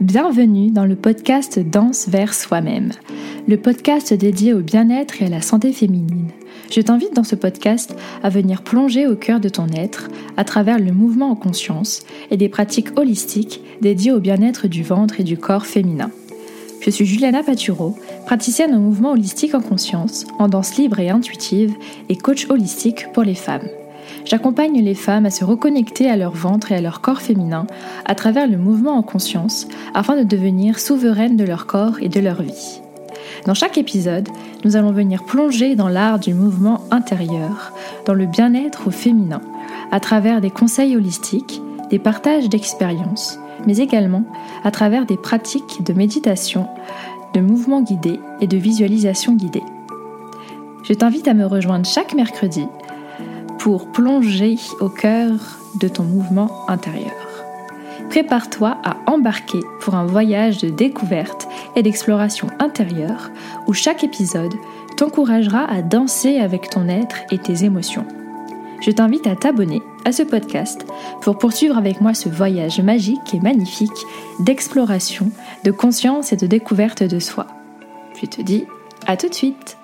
Bienvenue dans le podcast Danse vers soi-même, le podcast dédié au bien-être et à la santé féminine. Je t'invite dans ce podcast à venir plonger au cœur de ton être à travers le mouvement en conscience et des pratiques holistiques dédiées au bien-être du ventre et du corps féminin. Je suis Juliana Paturo, praticienne en mouvement holistique en conscience, en danse libre et intuitive et coach holistique pour les femmes. J'accompagne les femmes à se reconnecter à leur ventre et à leur corps féminin à travers le mouvement en conscience afin de devenir souveraines de leur corps et de leur vie. Dans chaque épisode, nous allons venir plonger dans l'art du mouvement intérieur, dans le bien-être au féminin, à travers des conseils holistiques, des partages d'expériences, mais également à travers des pratiques de méditation, de mouvement guidé et de visualisation guidée. Je t'invite à me rejoindre chaque mercredi pour plonger au cœur de ton mouvement intérieur. Prépare-toi à embarquer pour un voyage de découverte et d'exploration intérieure où chaque épisode t'encouragera à danser avec ton être et tes émotions. Je t'invite à t'abonner à ce podcast pour poursuivre avec moi ce voyage magique et magnifique d'exploration, de conscience et de découverte de soi. Je te dis à tout de suite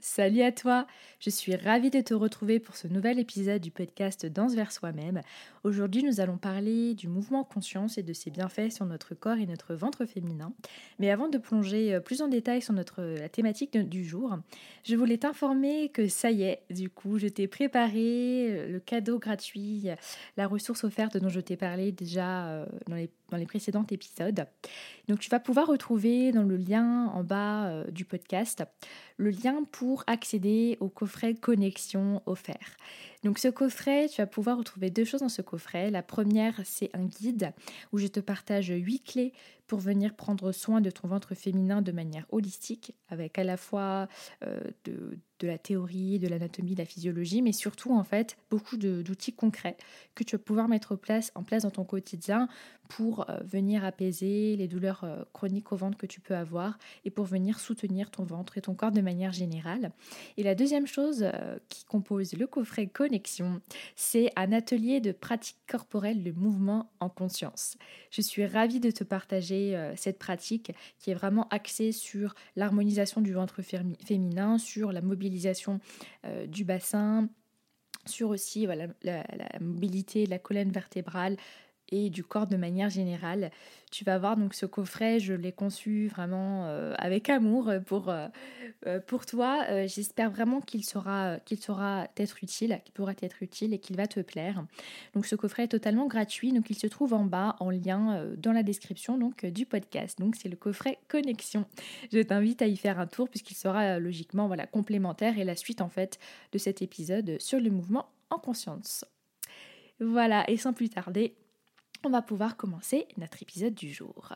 Salut à toi je suis ravie de te retrouver pour ce nouvel épisode du podcast Danse vers soi-même. Aujourd'hui, nous allons parler du mouvement conscience et de ses bienfaits sur notre corps et notre ventre féminin. Mais avant de plonger euh, plus en détail sur notre, la thématique du jour, je voulais t'informer que ça y est, du coup, je t'ai préparé euh, le cadeau gratuit, la ressource offerte dont je t'ai parlé déjà euh, dans les, dans les précédents épisodes. Donc tu vas pouvoir retrouver dans le lien en bas du podcast le lien pour accéder au coffret connexion offert. Donc ce coffret, tu vas pouvoir retrouver deux choses dans ce coffret. La première, c'est un guide où je te partage huit clés pour venir prendre soin de ton ventre féminin de manière holistique, avec à la fois euh, de, la théorie, de l'anatomie, de la physiologie, mais surtout en fait beaucoup d'outils concrets que tu vas pouvoir mettre en place, dans ton quotidien pour euh, venir apaiser les douleurs euh, chroniques au ventre que tu peux avoir et pour venir soutenir ton ventre et ton corps de manière générale. Et la deuxième chose qui compose le coffret C'est un atelier de pratique corporelle de mouvement en conscience. Je suis ravie de te partager euh, cette pratique qui est vraiment axée sur l'harmonisation du ventre féminin, sur la mobilisation euh, du bassin, sur aussi la, la, mobilité de la colonne vertébrale, et du corps de manière générale. Tu vas voir donc ce coffret, je l'ai conçu vraiment euh, avec amour pour, euh, euh, pour toi. J'espère vraiment qu'il sera, qu'il sera être utile, qu'il pourra être utile et qu'il va te plaire. Donc ce coffret est totalement gratuit, donc il se trouve en bas en lien dans la description donc du podcast. Donc c'est le coffret Connexion. Je t'invite à y faire un tour puisqu'il sera logiquement voilà complémentaire et la suite en fait de cet épisode sur le mouvement en conscience. Voilà, et sans plus tarder, on va pouvoir commencer notre épisode du jour.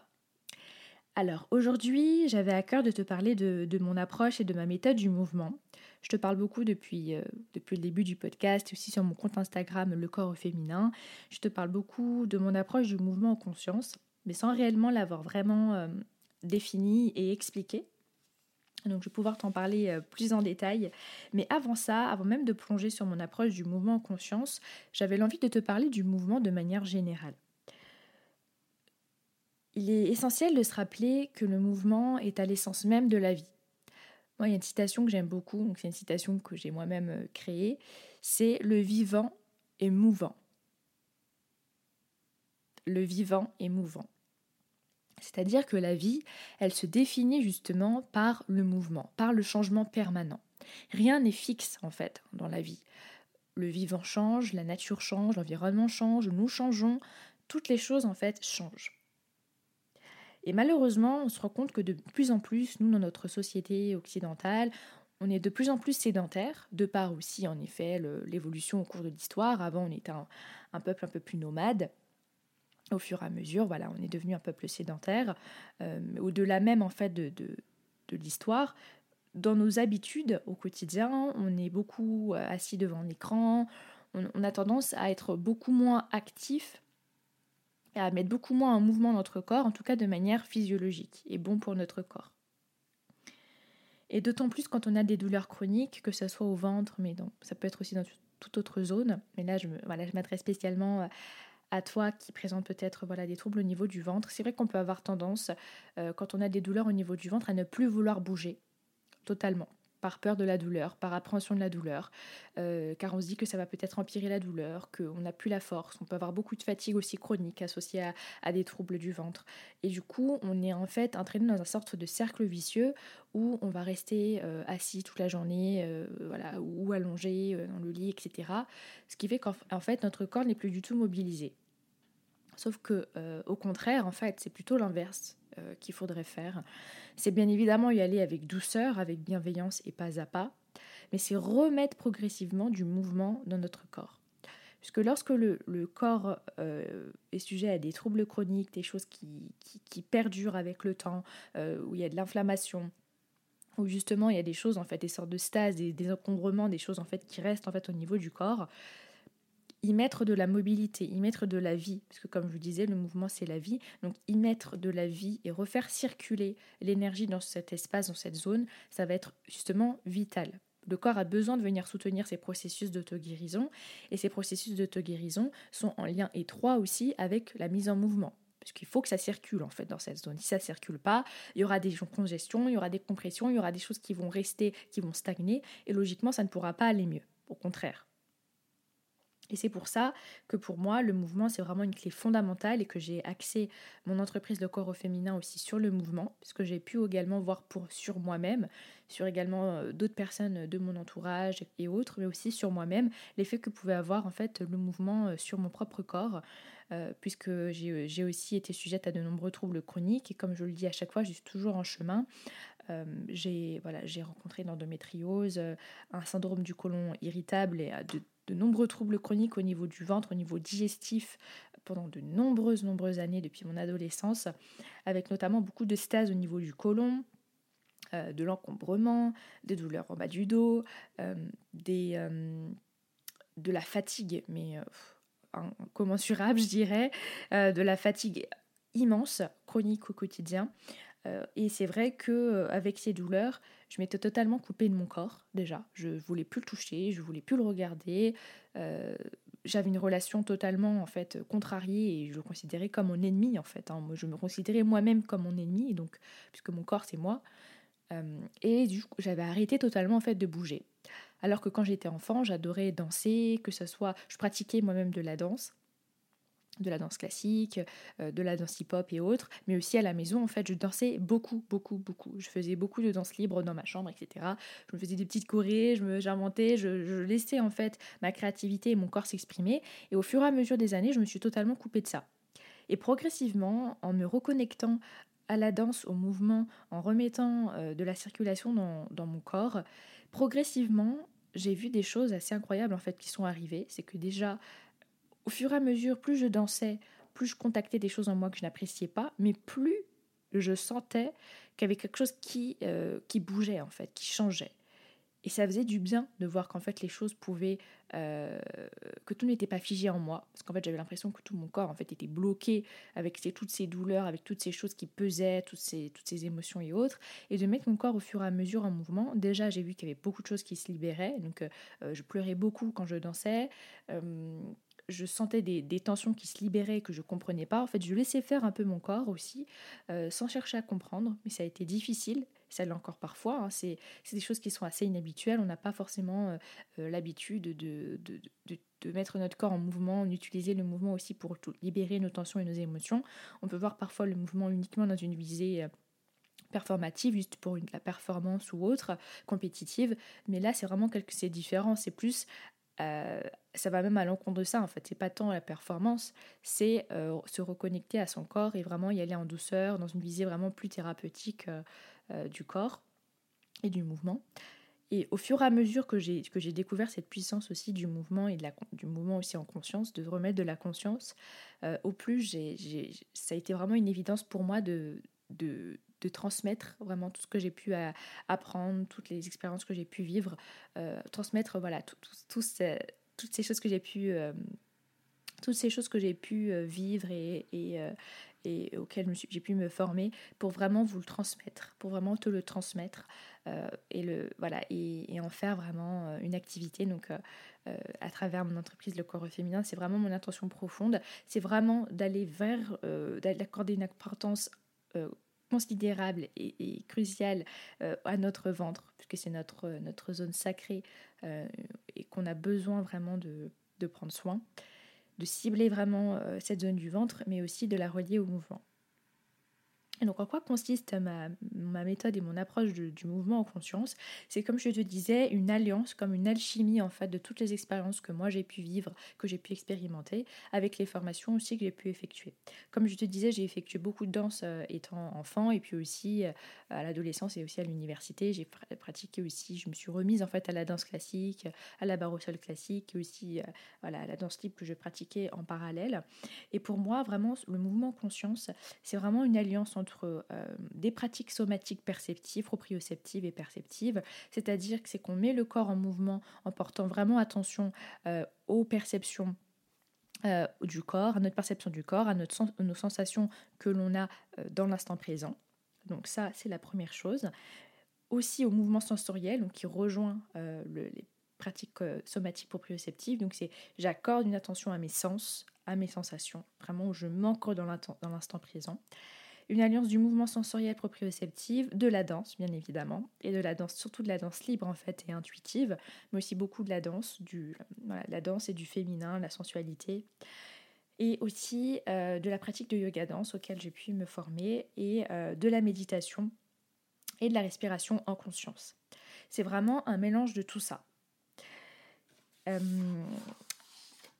Alors aujourd'hui, j'avais à cœur de te parler de, mon approche et de ma méthode du mouvement. Je te parle beaucoup depuis, euh, le début du podcast aussi sur mon compte Instagram Le corps au féminin. Je te parle beaucoup de mon approche du mouvement en conscience, mais sans réellement l'avoir vraiment euh, défini et expliqué. Donc je vais pouvoir t'en parler euh, plus en détail. Mais avant ça, avant même de plonger sur mon approche du mouvement en conscience, j'avais l'envie de te parler du mouvement de manière générale. Il est essentiel de se rappeler que le mouvement est à l'essence même de la vie. Moi, il y a une citation que j'aime beaucoup, c'est une citation que j'ai moi-même euh, créée, c'est le vivant est mouvant. Le vivant est mouvant. C'est-à-dire que la vie, elle se définit justement par le mouvement, par le changement permanent. Rien n'est fixe en fait dans la vie. Le vivant change, la nature change, l'environnement change, nous changeons, toutes les choses en fait changent. Et malheureusement, on se rend compte que de plus en plus, nous, dans notre société occidentale, on est de plus en plus sédentaire, de par aussi, en effet, l'évolution au cours de l'histoire. Avant, on était un, peuple un peu plus nomade. Au fur et à mesure, voilà, on est devenu un peuple sédentaire. Euh, au-delà même, en fait, de, de, l'histoire, dans nos habitudes au quotidien, on est beaucoup assis devant l'écran, on, on, a tendance à être beaucoup moins actif à mettre beaucoup moins en mouvement notre corps, en tout cas de manière physiologique et bon pour notre corps. Et d'autant plus quand on a des douleurs chroniques, que ce soit au ventre, mais ça peut être aussi dans toute autre zone. Mais là, je, m'adresse spécialement à toi qui présente peut-être voilà, des troubles au niveau du ventre, c'est vrai qu'on peut avoir tendance, euh, quand on a des douleurs au niveau du ventre, à ne plus vouloir bouger totalement par peur de la douleur, par appréhension de la douleur, euh, car on se dit que ça va peut-être empirer la douleur, qu'on n'a plus la force, on peut avoir beaucoup de fatigue aussi chronique associée à, des troubles du ventre. Et du coup, on est en fait entraîné dans une sorte de cercle vicieux où on va rester euh, assis toute la journée, euh, voilà, ou allongé dans le lit, etc. Ce qui fait qu'en fait, notre corps n'est plus du tout mobilisé. Sauf que, au contraire, en fait, c'est plutôt l'inverse. Euh, qu'il faudrait faire. C'est bien évidemment y aller avec douceur, avec bienveillance et pas à pas, mais c'est remettre progressivement du mouvement dans notre corps. Puisque lorsque le, corps euh, est sujet à des troubles chroniques, des choses qui, perdurent avec le temps, euh, où il y a de l'inflammation, où justement il y a des choses en fait, des sortes de stases, des, des encombrements, des choses en fait qui restent en fait au niveau du corps, y mettre de la mobilité, y mettre de la vie, parce que comme je vous disais, le mouvement c'est la vie, donc y mettre de la vie et refaire circuler l'énergie dans cet espace, dans cette zone, ça va être justement vital. Le corps a besoin de venir soutenir ces processus d'auto-guérison, et ces processus d'auto-guérison sont en lien étroit aussi avec la mise en mouvement. Parce qu'il faut que ça circule en fait dans cette zone. Si ça circule pas, il y aura des congestions, il y aura des compressions, il y aura des choses qui vont rester, qui vont stagner, et logiquement ça ne pourra pas aller mieux. Au contraire. Et c'est pour ça que pour moi, le mouvement, c'est vraiment une clé fondamentale et que j'ai axé mon entreprise Le Corps au Féminin aussi sur le mouvement, parce que j'ai pu également voir pour, sur moi-même, sur également euh, d'autres personnes de mon entourage et autres, mais aussi sur moi-même, l'effet que pouvait avoir en fait le mouvement euh, sur mon propre corps, euh, puisque j'ai aussi été sujette à de nombreux troubles chroniques et comme je le dis à chaque fois, je suis toujours en chemin. j'ai voilà, rencontré l'endométriose, un syndrome du côlon irritable et de de nombreux troubles chroniques au niveau du ventre, au niveau digestif, pendant de nombreuses, nombreuses années depuis mon adolescence, avec notamment beaucoup de stase au niveau du côlon, euh, de l'encombrement, des douleurs en bas du dos, euh, euh, de la fatigue, mais incommensurable, je dirais, de la fatigue immense, chronique au quotidien, euh, et c'est vrai que euh, avec ces douleurs, je m'étais totalement coupée de mon corps déjà. Je voulais plus le toucher, je voulais plus le regarder. Euh, j'avais une relation totalement en fait contrariée et je le considérais comme mon ennemi en fait. Hein. Je me considérais moi-même comme mon ennemi, donc puisque mon corps c'est moi. et du coup, j'avais arrêté totalement en fait de bouger. Alors que quand j'étais enfant, j'adorais danser, que ce soit, je pratiquais moi-même de la danse de la danse classique, euh, de la danse hip-hop et autres, mais aussi à la maison, en fait, je dansais beaucoup, beaucoup, beaucoup. Je faisais beaucoup de danse libre dans ma chambre, etc. Je me faisais des petites chorées, je j'inventais, je, je, laissais en fait ma créativité et mon corps s'exprimer. Et au fur et à mesure des années, je me suis totalement coupée de ça. Et progressivement, en me reconnectant à la danse, au mouvement, en remettant euh, de la circulation dans mon corps, progressivement, j'ai vu des choses assez incroyables en fait qui sont arrivées. C'est que déjà, au fur et à mesure, plus je dansais, plus je contactais des choses en moi que je n'appréciais pas, mais plus je sentais qu'il y avait quelque chose qui, euh, qui bougeait en fait, qui changeait. Et ça faisait du bien de voir qu'en fait les choses pouvaient, euh, que tout n'était pas figé en moi, parce qu'en fait j'avais l'impression que tout mon corps en fait était bloqué avec toutes ces douleurs, avec toutes ces choses qui pesaient, toutes ces, toutes ces émotions et autres, et de mettre mon corps au fur et à mesure en mouvement. Déjà j'ai vu qu'il y avait beaucoup de choses qui se libéraient, donc euh, je pleurais beaucoup quand je dansais je sentais des, tensions qui se libéraient que je comprenais pas. En fait, je laissais faire un peu mon corps aussi, euh, sans chercher à comprendre, mais ça a été difficile. Ça l'est encore parfois. Hein. C'est, des choses qui sont assez inhabituelles. On n'a pas forcément euh, euh, l'habitude de, de, mettre notre corps en mouvement, d'utiliser le mouvement aussi pour libérer nos tensions et nos émotions. On peut voir parfois le mouvement uniquement dans une visée performative, juste pour la performance ou autre, compétitive. Mais là, c'est vraiment quelque c'est différent. C'est plus euh, ça va même à l'encontre de ça en fait. C'est pas tant la performance, c'est euh, se reconnecter à son corps et vraiment y aller en douceur, dans une visée vraiment plus thérapeutique euh, du corps et du mouvement. Et au fur et à mesure que j'ai que j'ai découvert cette puissance aussi du mouvement et de la, du mouvement aussi en conscience, de remettre de la conscience, au plus j'ai, ça a été vraiment une évidence pour moi de, de, de transmettre vraiment tout ce que j'ai pu euh, apprendre, toutes les expériences que j'ai pu vivre, euh, transmettre voilà tout, toutes ces choses que j'ai pu euh, toutes ces choses que j'ai pu vivre et, et, et auxquelles j'ai pu me former pour vraiment vous le transmettre, pour vraiment te le transmettre et, le, voilà, et, en faire vraiment une activité. Donc, à travers mon entreprise Le Corps Féminin, c'est vraiment mon intention profonde. C'est vraiment d'aller vers, d'accorder une importance considérable et, et cruciale à notre ventre, puisque c'est notre, notre zone sacrée et qu'on a besoin vraiment de, de prendre soin de cibler vraiment euh, cette zone du ventre, mais aussi de la relier au mouvement. Et donc en quoi consiste ma, méthode et mon approche du mouvement en conscience? C'est comme je te disais, une alliance, comme une alchimie en fait de toutes les expériences que moi j'ai pu vivre, que j'ai pu expérimenter, avec les formations aussi que j'ai pu effectuer. Comme je te disais, j'ai effectué beaucoup de danse euh, étant enfant et puis aussi euh, à l'adolescence et aussi à l'université. J'ai pratiqué aussi, je me suis remise en fait à la danse classique, à la barre au sol classique et aussi euh, voilà, à la danse libre que je pratiquais en parallèle. Et pour moi, vraiment, le mouvement conscience, c'est vraiment une alliance entre euh, des pratiques somatiques perceptives, proprioceptives et perceptives, c'est-à-dire que c'est qu'on met le corps en mouvement en portant vraiment attention euh, aux perceptions euh, du corps, à notre perception du corps, à nos sensations que l'on a dans l'instant présent. Donc ça, c'est la première chose. Aussi au mouvement sensoriel, qui rejoint les pratiques somatiques proprioceptives. Donc c'est j'accorde une attention à mes sens, à mes sensations, vraiment où je m'ancre dans l'instant présent une alliance du mouvement sensoriel proprioceptif, de la danse bien évidemment, et de la danse, surtout de la danse libre en fait et intuitive, mais aussi beaucoup de la danse, du, la danse et du féminin, la sensualité, et aussi euh, de la pratique de yoga danse auquel j'ai pu me former, et euh, de la méditation et de la respiration en conscience. C'est vraiment un mélange de tout ça. Euh,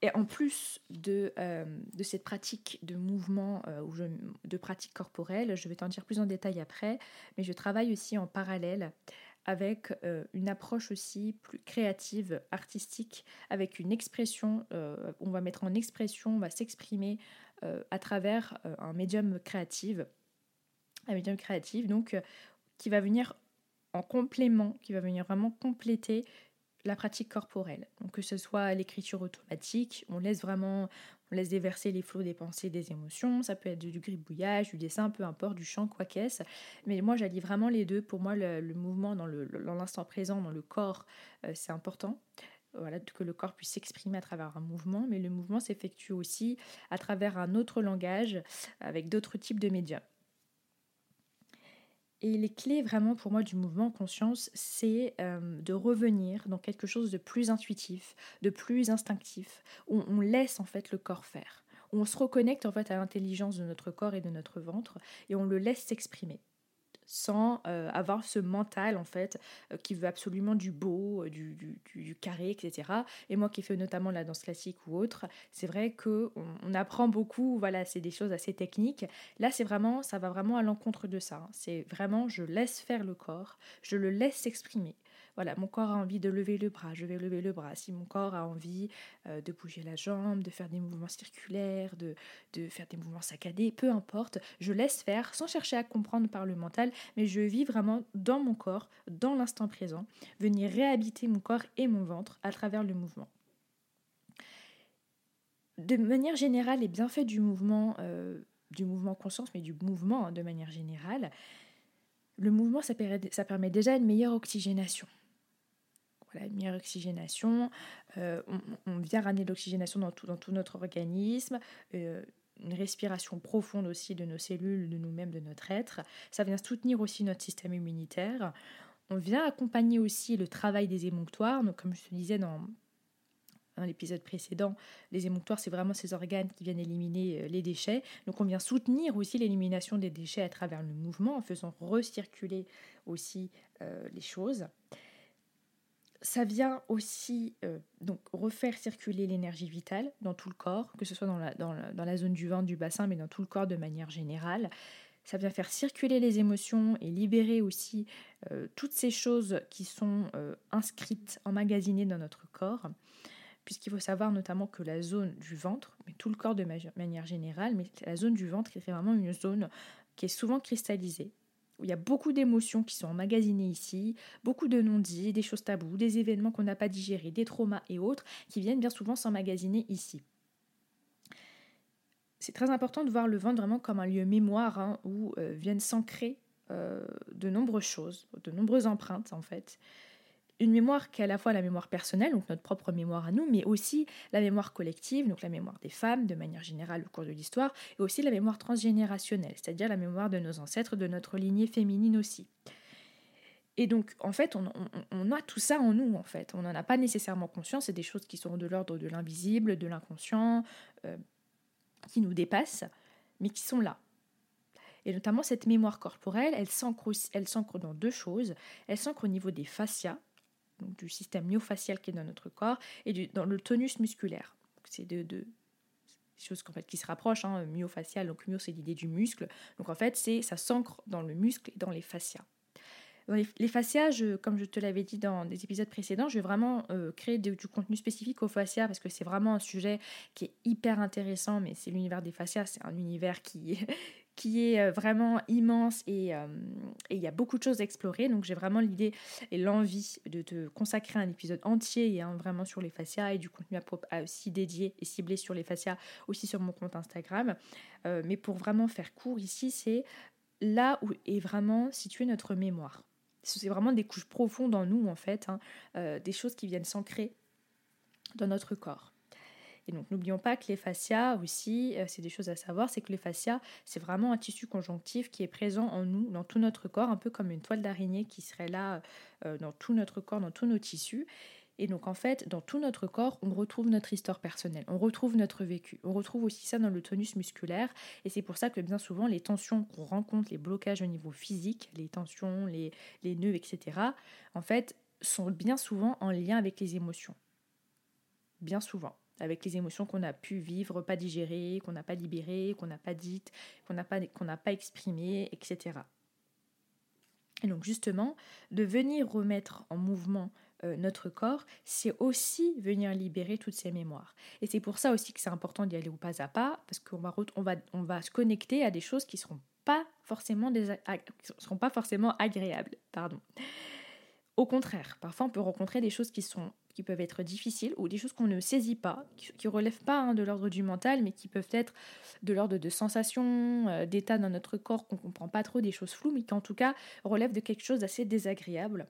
et en plus de, euh, de cette pratique de mouvement, euh, ou de pratique corporelle, je vais t'en dire plus en détail après, mais je travaille aussi en parallèle avec euh, une approche aussi plus créative, artistique, avec une expression, on va mettre en expression, on va s'exprimer à travers un médium créatif, un médium créatif, donc qui va venir en complément, qui va venir vraiment compléter la pratique corporelle. Donc que ce soit l'écriture automatique, on laisse vraiment, on laisse déverser les flots des pensées, des émotions, ça peut être du gribouillage, du dessin, peu importe, du chant, quoi qu'est-ce. Mais moi j'allie vraiment les deux. Pour moi le, mouvement dans l'instant présent, dans le corps, euh, c'est important. Voilà, que le corps puisse s'exprimer à travers un mouvement, mais le mouvement s'effectue aussi à travers un autre langage, avec d'autres types de médias. Et les clés vraiment pour moi du mouvement conscience, c'est euh, de revenir dans quelque chose de plus intuitif, de plus instinctif, où on laisse en fait le corps faire, où on se reconnecte en fait à l'intelligence de notre corps et de notre ventre et on le laisse s'exprimer sans euh, avoir ce mental en fait euh, qui veut absolument du beau, euh, du, carré, etc. Et moi qui fais notamment la danse classique ou autre, c'est vrai que on, apprend beaucoup, voilà, c'est des choses assez techniques. Là, c'est vraiment, ça va vraiment à l'encontre de ça. Hein. C'est vraiment, je laisse faire le corps, je le laisse s'exprimer. Voilà, mon corps a envie de lever le bras, je vais lever le bras. Si mon corps a envie de bouger la jambe, de faire des mouvements circulaires, de, de faire des mouvements saccadés, peu importe, je laisse faire sans chercher à comprendre par le mental mais je vis vraiment dans mon corps, dans l'instant présent, venir réhabiter mon corps et mon ventre à travers le mouvement. De manière générale, les bienfaits du mouvement, euh, du mouvement conscience, mais du mouvement hein, de manière générale, le mouvement, ça permet, déjà une meilleure oxygénation. Voilà, une meilleure oxygénation. Euh, on, vient ramener l'oxygénation dans tout, dans tout notre organisme. Euh, une respiration profonde aussi de nos cellules, de nous-mêmes, de notre être. Ça vient soutenir aussi notre système immunitaire. On vient accompagner aussi le travail des émonctoires. Donc, comme je te disais dans, l'épisode précédent, les émonctoires, c'est vraiment ces organes qui viennent éliminer euh, les déchets. Donc, on vient soutenir aussi l'élimination des déchets à travers le mouvement en faisant recirculer aussi les choses ça vient aussi euh, donc refaire circuler l'énergie vitale dans tout le corps, que ce soit dans la, zone du ventre, du bassin, mais dans tout le corps de manière générale. Ça vient faire circuler les émotions et libérer aussi euh, toutes ces choses qui sont euh, inscrites, emmagasinées dans notre corps. Puisqu'il faut savoir notamment que la zone du ventre, mais tout le corps de manière générale, mais la zone du ventre est vraiment une zone qui est souvent cristallisée, il y a beaucoup d'émotions qui sont emmagasinées ici, beaucoup de non-dits, des choses tabous, des événements qu'on n'a pas digérés, des traumas et autres qui viennent bien souvent s'emmagasiner ici. c'est très important de voir le ventre vraiment comme un lieu mémoire hein, où euh, viennent s'ancrer euh, de nombreuses choses, de nombreuses empreintes en fait. Une mémoire qui est à la fois la mémoire personnelle, donc notre propre mémoire à nous, mais aussi la mémoire collective, donc la mémoire des femmes de manière générale au cours de l'histoire, et aussi la mémoire transgénérationnelle, c'est-à-dire la mémoire de nos ancêtres, de notre lignée féminine aussi. Et donc, en fait, on, a tout ça en nous, en fait. On n'en a pas nécessairement conscience. C'est des choses qui sont de l'ordre de l'invisible, de l'inconscient, euh, qui nous dépassent, mais qui sont là. Et notamment, cette mémoire corporelle, elle s'ancre dans deux choses. Elle s'ancre au niveau des fascias, du système myofacial qui est dans notre corps, et dans le tonus musculaire. C'est deux, choses en qui se rapprochent. Hein, myofacial, donc myo, c'est l'idée du muscle. Donc en fait, c'est ça s'ancre dans le muscle et dans les fascias. les, fascias, comme je te l'avais dit dans des épisodes précédents, je vais vraiment euh, créer du contenu spécifique aux fascias parce que c'est vraiment un sujet qui est hyper intéressant, mais c'est l'univers des fascias, c'est un univers qui, qui est euh, vraiment immense euh, et il y a beaucoup de choses à explorer. Donc j'ai vraiment l'idée et l'envie de te consacrer un épisode entier hein, vraiment sur les fascias et du contenu à, aussi dédié et ciblé sur les fascias aussi sur mon compte Instagram. Euh, mais pour vraiment faire court ici, c'est là où est vraiment située notre mémoire. C'est vraiment des couches profondes en nous en fait, hein, des choses qui viennent s'ancrer dans notre corps. Et donc n'oublions pas que les fascias aussi, euh, c'est des choses à savoir, c'est que les fascias, c'est vraiment un tissu conjonctif qui est présent en nous, dans tout notre corps, un peu comme une toile d'araignée qui serait là euh, dans tout notre corps, dans tous nos tissus. Et donc en fait, dans tout notre corps, on retrouve notre histoire personnelle, on retrouve notre vécu, on retrouve aussi ça dans le tonus musculaire. Et c'est pour ça que bien souvent, les tensions qu'on rencontre, les blocages au niveau physique, les tensions, les nœuds, etc., en fait, sont bien souvent en lien avec les émotions. Bien souvent avec les émotions qu'on a pu vivre, pas digérées, qu'on n'a pas libérées, qu'on n'a pas dites, qu'on n'a pas, exprimées, etc. Et donc justement, de venir remettre en mouvement euh, notre corps, c'est aussi venir libérer toutes ces mémoires. Et c'est pour ça aussi que c'est important d'y aller au pas à pas, parce qu'on va, on va, on va se connecter à des choses qui ne seront pas forcément, seront pas forcément agréables. Pardon. Au contraire, parfois on peut rencontrer des choses qui sont qui peuvent être difficiles ou des choses qu'on ne saisit pas, qui ne relèvent pas hein, de l'ordre du mental, mais qui peuvent être de l'ordre de sensations, euh, d'états dans notre corps qu'on ne comprend pas trop, des choses floues, mais qui en tout cas relèvent de quelque chose d'assez désagréable.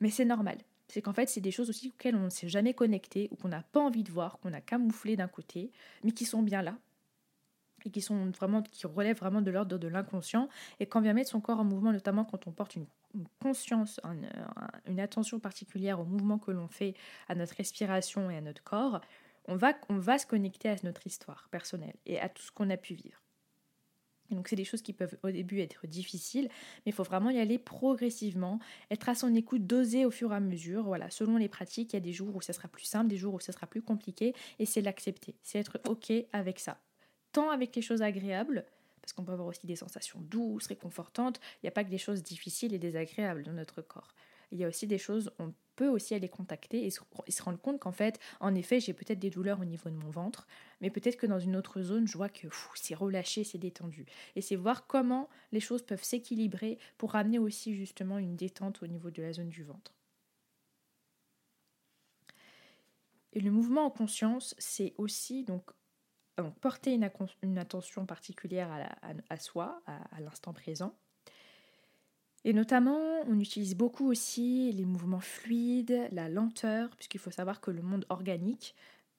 Mais c'est normal. C'est qu'en fait, c'est des choses aussi auxquelles on ne s'est jamais connecté ou qu'on n'a pas envie de voir, qu'on a camouflé d'un côté, mais qui sont bien là et qui sont vraiment qui relèvent vraiment de l'ordre de l'inconscient et quand vient mettre son corps en mouvement notamment quand on porte une conscience, une attention particulière au mouvement que l'on fait, à notre respiration et à notre corps, on va, on va se connecter à notre histoire personnelle et à tout ce qu'on a pu vivre. donc c'est des choses qui peuvent au début être difficiles, mais il faut vraiment y aller progressivement, être à son écoute, doser au fur et à mesure. Voilà, selon les pratiques, il y a des jours où ça sera plus simple, des jours où ça sera plus compliqué, et c'est l'accepter, c'est être ok avec ça. Tant avec les choses agréables parce qu'on peut avoir aussi des sensations douces, réconfortantes. Il n'y a pas que des choses difficiles et désagréables dans notre corps. Il y a aussi des choses, on peut aussi aller contacter et se, rendre compte qu'en fait, en effet, j'ai peut-être des douleurs au niveau de mon ventre, mais peut-être que dans une autre zone, je vois que c'est relâché, c'est détendu. Et c'est voir comment les choses peuvent s'équilibrer pour amener aussi justement une détente au niveau de la zone du ventre. Et le mouvement en conscience, c'est aussi donc porter une, attention particulière à, soi, à, l'instant présent. Et notamment, on utilise beaucoup aussi les mouvements fluides, la lenteur, puisqu'il faut savoir que le monde organique,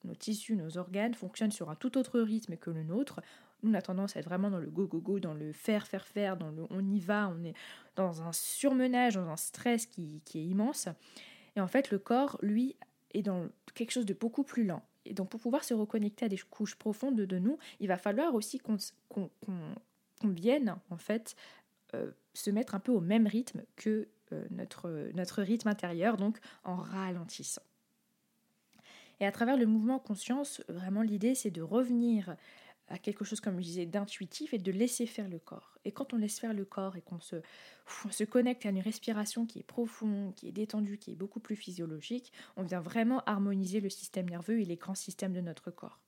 nos tissus, nos organes fonctionnent sur un tout autre rythme que le nôtre. Nous, on a tendance à être vraiment dans le go, go, go, dans le faire, faire, faire, dans le on y va, on est dans un surmenage, dans un stress qui, qui est immense. Et en fait, le corps, lui, est dans quelque chose de beaucoup plus lent. Et donc pour pouvoir se reconnecter à des couches profondes de nous, il va falloir aussi qu'on vienne en fait euh, se mettre un peu au même rythme que euh, notre, notre rythme intérieur, donc en ralentissant. Et à travers le mouvement conscience, vraiment l'idée c'est de revenir à quelque chose, comme je disais, d'intuitif et de laisser faire le corps. Et quand on laisse faire le corps et qu'on se, connecte à une respiration qui est profonde, qui est détendue, qui est beaucoup plus physiologique, on vient vraiment harmoniser le système nerveux et les grands systèmes de notre corps.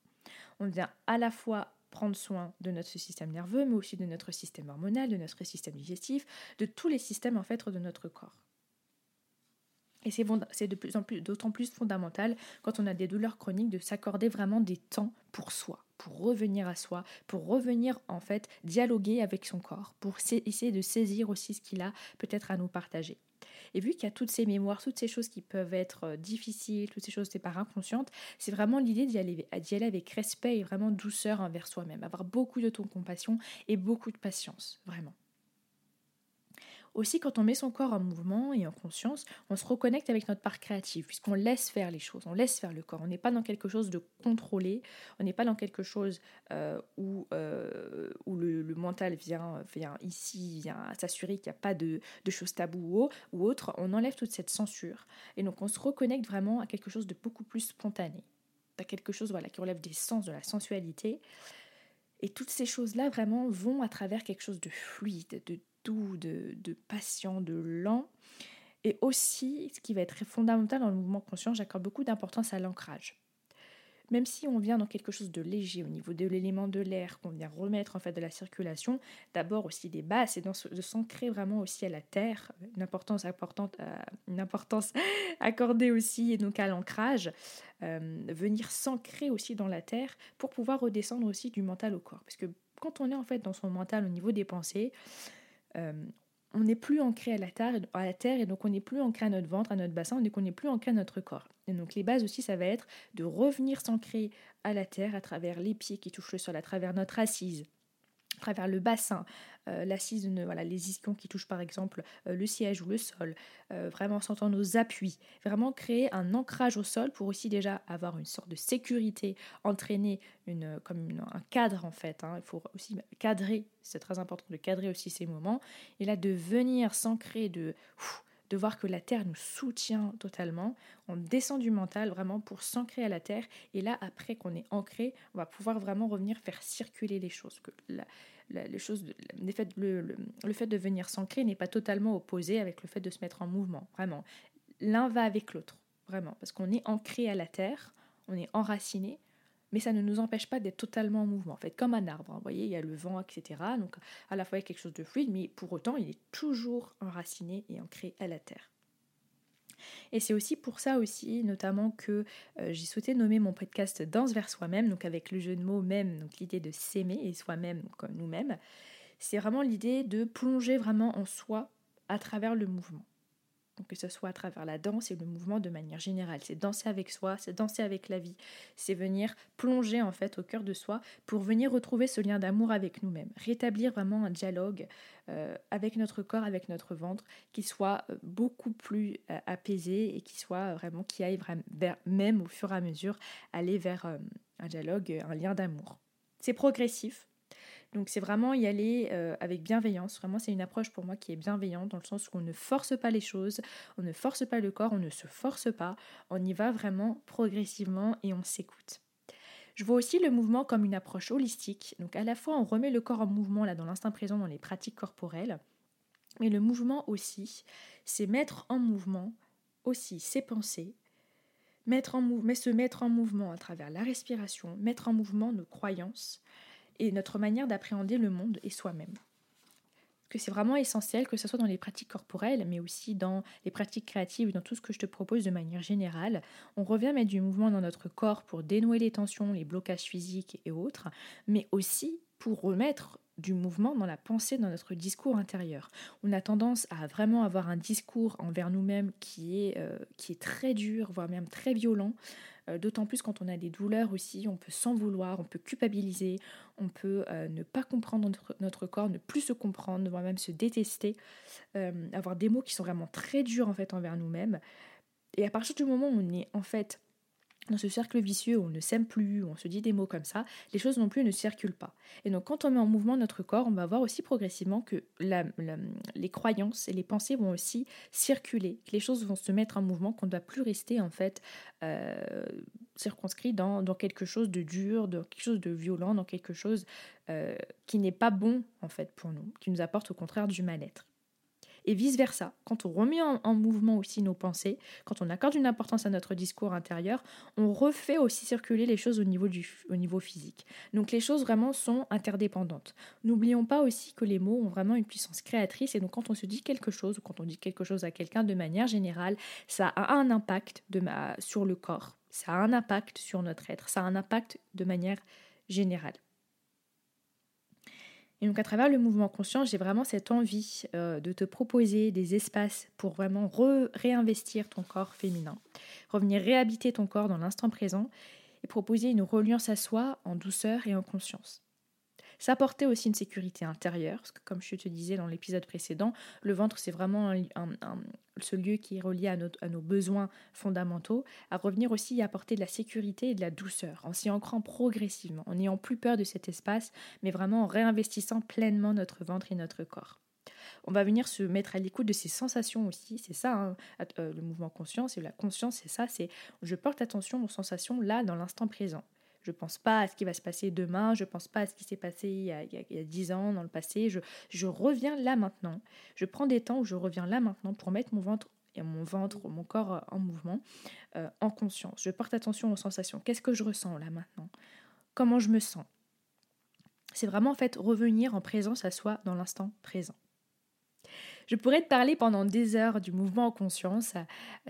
On vient à la fois prendre soin de notre système nerveux, mais aussi de notre système hormonal, de notre système digestif, de tous les systèmes en fait de notre corps. Et c'est de plus en plus, d'autant plus fondamental quand on a des douleurs chroniques de s'accorder vraiment des temps pour soi, pour revenir à soi, pour revenir en fait dialoguer avec son corps, pour essayer de saisir aussi ce qu'il a peut-être à nous partager. Et vu qu'il y a toutes ces mémoires, toutes ces choses qui peuvent être euh, difficiles, toutes ces choses c'est par inconscientes, c'est vraiment l'idée d'y aller, aller avec respect et vraiment douceur envers soi-même, avoir beaucoup de ton compassion et beaucoup de patience, vraiment. Aussi, quand on met son corps en mouvement et en conscience, on se reconnecte avec notre part créative, puisqu'on laisse faire les choses, on laisse faire le corps. On n'est pas dans quelque chose de contrôlé, on n'est pas dans quelque chose euh, où, euh, où le, mental vient, vient ici, vient s'assurer qu'il n'y a pas de, choses taboues ou autre. On enlève toute cette censure. Et donc, on se reconnecte vraiment à quelque chose de beaucoup plus spontané, à quelque chose voilà, qui relève des sens, de la sensualité. Et toutes ces choses-là vraiment vont à travers quelque chose de fluide, de doux, de, de patient, de lent. Et aussi, ce qui va être fondamental dans le mouvement conscient, j'accorde beaucoup d'importance à l'ancrage. Même si on vient dans quelque chose de léger au niveau de l'élément de l'air, qu'on vient remettre en fait de la circulation, d'abord aussi des bases, et de s'ancrer vraiment aussi à la terre, une importance importante, euh, une importance accordée aussi et donc à l'ancrage, euh, venir s'ancrer aussi dans la terre pour pouvoir redescendre aussi du mental au corps. Parce que quand on est en fait dans son mental au niveau des pensées, euh, on n'est plus ancré à la, terre, à la terre et donc on n'est plus ancré à notre ventre, à notre bassin, donc on n'est plus ancré à notre corps. Et donc les bases aussi, ça va être de revenir s'ancrer à la terre à travers les pieds qui touchent le sol, à travers notre assise, à travers le bassin, euh, l'assise, voilà, les ischions qui touchent par exemple euh, le siège ou le sol, euh, vraiment sentant nos appuis, vraiment créer un ancrage au sol pour aussi déjà avoir une sorte de sécurité, entraîner une, comme un cadre en fait. Hein. Il faut aussi cadrer, c'est très important de cadrer aussi ces moments, et là de venir s'ancrer, de de voir que la terre nous soutient totalement. On descend du mental vraiment pour s'ancrer à la terre. Et là, après qu'on est ancré, on va pouvoir vraiment revenir faire circuler les choses. Que les choses le, fait, le, fait de venir s'ancrer n'est pas totalement opposé avec le fait de se mettre en mouvement. Vraiment. L'un va avec l'autre. Vraiment. Parce qu'on est ancré à la terre, on est enraciné mais ça ne nous empêche pas d'être totalement en mouvement. En fait, comme un arbre, hein. vous voyez, il y a le vent, etc. Donc, à la fois, il y a quelque chose de fluide, mais pour autant, il est toujours enraciné et ancré à la terre. Et c'est aussi pour ça aussi, notamment, que euh, j'ai souhaité nommer mon podcast Danse vers soi-même, donc avec le jeu de mots même, donc l'idée de s'aimer et soi-même comme nous-mêmes. C'est vraiment l'idée de plonger vraiment en soi à travers le mouvement que ce soit à travers la danse et le mouvement de manière générale. C'est danser avec soi, c'est danser avec la vie, c'est venir plonger en fait au cœur de soi pour venir retrouver ce lien d'amour avec nous-mêmes, rétablir vraiment un dialogue euh, avec notre corps, avec notre ventre, qui soit euh, beaucoup plus euh, apaisé et qui soit vraiment, qui aille même au fur et à mesure, aller vers un dialogue, un lien d'amour. C'est progressif, donc c'est vraiment y aller euh, avec bienveillance. Vraiment, c'est une approche pour moi qui est bienveillante dans le sens où on ne force pas les choses, on ne force pas le corps, on ne se force pas. On y va vraiment progressivement et on s'écoute. Je vois aussi le mouvement comme une approche holistique. Donc à la fois on remet le corps en mouvement là dans l'instinct présent dans les pratiques corporelles, mais le mouvement aussi, c'est mettre en mouvement aussi ses pensées, mettre en mais se mettre en mouvement à travers la respiration, mettre en mouvement nos croyances, et notre manière d'appréhender le monde et soi-même. Que c'est vraiment essentiel, que ce soit dans les pratiques corporelles, mais aussi dans les pratiques créatives, dans tout ce que je te propose de manière générale. On revient mettre du mouvement dans notre corps pour dénouer les tensions, les blocages physiques et autres, mais aussi pour remettre du mouvement dans la pensée, dans notre discours intérieur. On a tendance à vraiment avoir un discours envers nous-mêmes qui, est euh, qui est très dur, voire même très violent, euh, d'autant plus quand on a des douleurs aussi, on peut s'en vouloir, on peut culpabiliser, on peut euh, ne pas comprendre notre, corps, ne plus se comprendre, voire même se détester, avoir des mots qui sont vraiment très durs en fait envers nous-mêmes. Et à partir du moment où on est en fait dans ce cercle vicieux où on ne s'aime plus, où on se dit des mots comme ça, les choses non plus ne circulent pas. Et donc quand on met en mouvement notre corps, on va voir aussi progressivement que les croyances et les pensées vont aussi circuler, que les choses vont se mettre en mouvement, qu'on ne doit plus rester en fait euh, circonscrit dans, quelque chose de dur, dans quelque chose de violent, dans quelque chose euh, qui n'est pas bon en fait pour nous, qui nous apporte au contraire du mal-être. Et vice-versa, quand on remet en, mouvement aussi nos pensées, quand on accorde une importance à notre discours intérieur, on refait aussi circuler les choses au niveau, du, au niveau physique. Donc les choses vraiment sont interdépendantes. N'oublions pas aussi que les mots ont vraiment une puissance créatrice et donc quand on se dit quelque chose ou quand on dit quelque chose à quelqu'un de manière générale, ça a un impact de ma, sur le corps, ça a un impact sur notre être, ça a un impact de manière générale. Et donc à travers le mouvement conscient, j'ai vraiment cette envie euh, de te proposer des espaces pour vraiment réinvestir ton corps féminin, revenir réhabiter ton corps dans l'instant présent et proposer une reliance à soi en douceur et en conscience. S'apporter aussi une sécurité intérieure, parce que comme je te disais dans l'épisode précédent, le ventre c'est vraiment ce lieu qui est relié à, nos besoins fondamentaux, à revenir aussi y apporter de la sécurité et de la douceur, en s'y ancrant progressivement, en n'ayant plus peur de cet espace, mais vraiment en réinvestissant pleinement notre ventre et notre corps. On va venir se mettre à l'écoute de ces sensations aussi. C'est ça, hein, euh, le mouvement conscience et la conscience, c'est ça. C'est je porte attention aux sensations là, dans l'instant présent. Je ne pense pas à ce qui va se passer demain, je ne pense pas à ce qui s'est passé il y, a, dix ans dans le passé, je, reviens là maintenant. Je prends des temps où je reviens là maintenant pour mettre mon ventre et mon ventre, mon corps euh, en mouvement, euh, en conscience. Je porte attention aux sensations. Qu'est-ce que je ressens là maintenant? Comment je me sens? C'est vraiment en fait revenir en présence à soi dans l'instant présent. Je pourrais te parler pendant des heures du mouvement en conscience.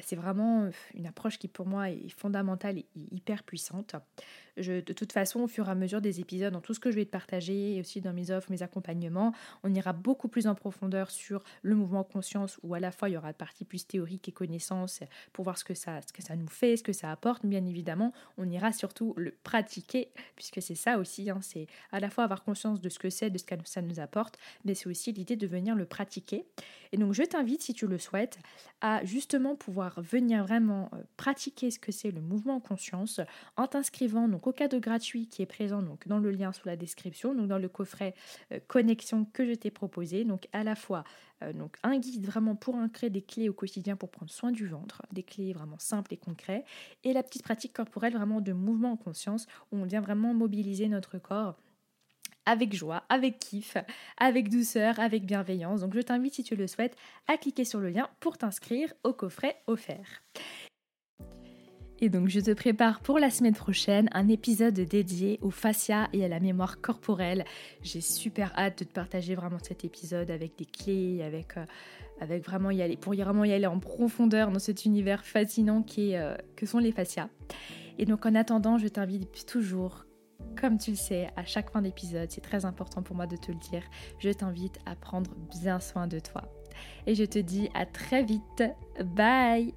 C'est vraiment une approche qui pour moi est fondamentale et hyper puissante. De toute façon, au fur et à mesure des épisodes, dans tout ce que je vais te partager et aussi dans mes offres, mes accompagnements, on ira beaucoup plus en profondeur sur le mouvement en conscience où à la fois il y aura une partie plus théorique et connaissance pour voir ce que ça, ce que ça nous fait, ce que ça apporte. Bien évidemment, on ira surtout le pratiquer puisque c'est ça aussi. Hein, c'est à la fois avoir conscience de ce que c'est, de ce que ça nous apporte, mais c'est aussi l'idée de venir le pratiquer. Et donc je t'invite, si tu le souhaites, à justement pouvoir venir vraiment euh, pratiquer ce que c'est le mouvement en conscience en t'inscrivant donc cadeau gratuit qui est présent donc dans le lien sous la description, donc dans le coffret euh, connexion que je t'ai proposé. Donc à la fois euh, donc un guide vraiment pour ancrer des clés au quotidien pour prendre soin du ventre, des clés vraiment simples et concrètes, et la petite pratique corporelle vraiment de mouvement en conscience où on vient vraiment mobiliser notre corps avec joie, avec kiff, avec douceur, avec bienveillance. Donc je t'invite si tu le souhaites à cliquer sur le lien pour t'inscrire au coffret offert. Et donc je te prépare pour la semaine prochaine un épisode dédié au fascia et à la mémoire corporelle. J'ai super hâte de te partager vraiment cet épisode avec des clés, avec, euh, avec vraiment y aller, pour y vraiment y aller en profondeur dans cet univers fascinant qui est, euh, que sont les fascias. Et donc en attendant, je t'invite toujours, comme tu le sais, à chaque fin d'épisode, c'est très important pour moi de te le dire, je t'invite à prendre bien soin de toi. Et je te dis à très vite. Bye